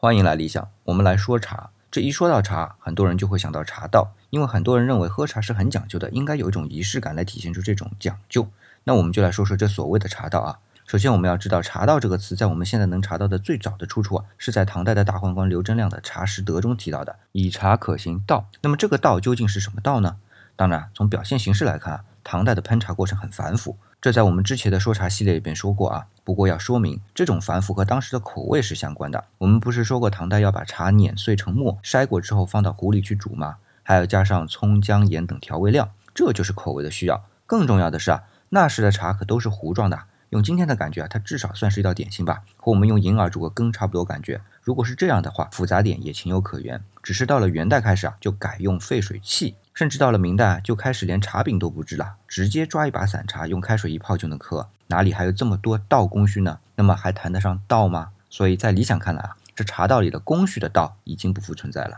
欢迎来理想，我们来说茶。这一说到茶，很多人就会想到茶道，因为很多人认为喝茶是很讲究的，应该有一种仪式感来体现出这种讲究。那我们就来说说这所谓的茶道啊。首先，我们要知道“茶道”这个词，在我们现在能查到的最早的出处啊，是在唐代的大宦官刘贞亮的《茶食德》中提到的“以茶可行道”。那么这个道究竟是什么道呢？当然，从表现形式来看啊，唐代的烹茶过程很繁复。这在我们之前的说茶系列里边说过啊，不过要说明，这种繁复和当时的口味是相关的。我们不是说过唐代要把茶碾碎成末，筛过之后放到壶里去煮吗？还要加上葱姜盐等调味料，这就是口味的需要。更重要的是啊，那时的茶可都是糊状的，用今天的感觉啊，它至少算是一道点心吧，和我们用银耳煮个羹差不多感觉。如果是这样的话，复杂点也情有可原。只是到了元代开始啊，就改用沸水器。甚至到了明代，就开始连茶饼都不制了，直接抓一把散茶，用开水一泡就能喝，哪里还有这么多道工序呢？那么还谈得上道吗？所以在理想看来啊，这茶道里的工序的道已经不复存在了。